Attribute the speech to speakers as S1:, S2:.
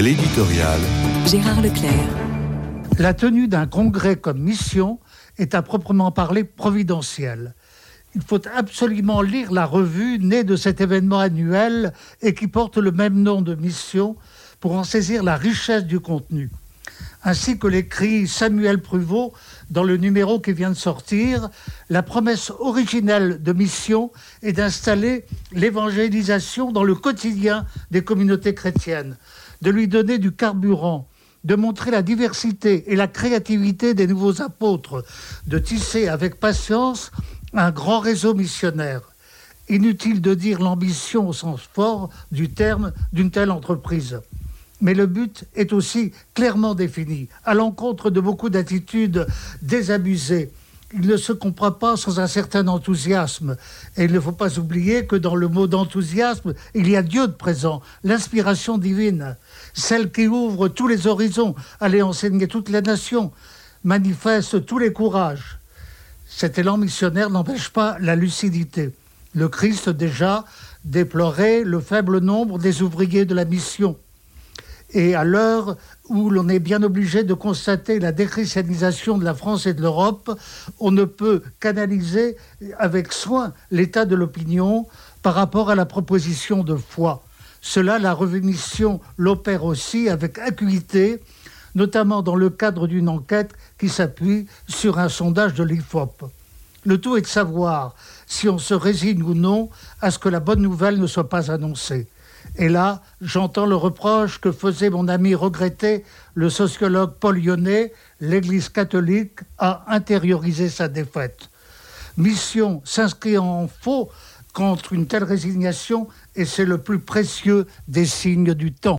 S1: L'éditorial.
S2: Gérard Leclerc.
S3: La tenue d'un congrès comme mission est à proprement parler providentielle. Il faut absolument lire la revue née de cet événement annuel et qui porte le même nom de mission pour en saisir la richesse du contenu. Ainsi que l'écrit Samuel Pruvot dans le numéro qui vient de sortir, la promesse originelle de mission est d'installer l'évangélisation dans le quotidien des communautés chrétiennes, de lui donner du carburant, de montrer la diversité et la créativité des nouveaux apôtres, de tisser avec patience un grand réseau missionnaire. Inutile de dire l'ambition au sens fort du terme d'une telle entreprise. Mais le but est aussi clairement défini, à l'encontre de beaucoup d'attitudes désabusées. Il ne se comprend pas sans un certain enthousiasme. Et il ne faut pas oublier que dans le mot d'enthousiasme, il y a Dieu de présent, l'inspiration divine, celle qui ouvre tous les horizons, allait enseigner toute la nation, manifeste tous les courages. Cet élan missionnaire n'empêche pas la lucidité. Le Christ déjà déplorait le faible nombre des ouvriers de la mission. Et à l'heure où l'on est bien obligé de constater la déchristianisation de la France et de l'Europe, on ne peut canaliser avec soin l'état de l'opinion par rapport à la proposition de foi. Cela, la remission l'opère aussi avec acuité, notamment dans le cadre d'une enquête qui s'appuie sur un sondage de l'IFOP. Le tout est de savoir si on se résigne ou non à ce que la bonne nouvelle ne soit pas annoncée. Et là, j'entends le reproche que faisait mon ami regretté, le sociologue Paul Lyonnais, l'Église catholique a intériorisé sa défaite. Mission s'inscrit en faux contre une telle résignation et c'est le plus précieux des signes du temps.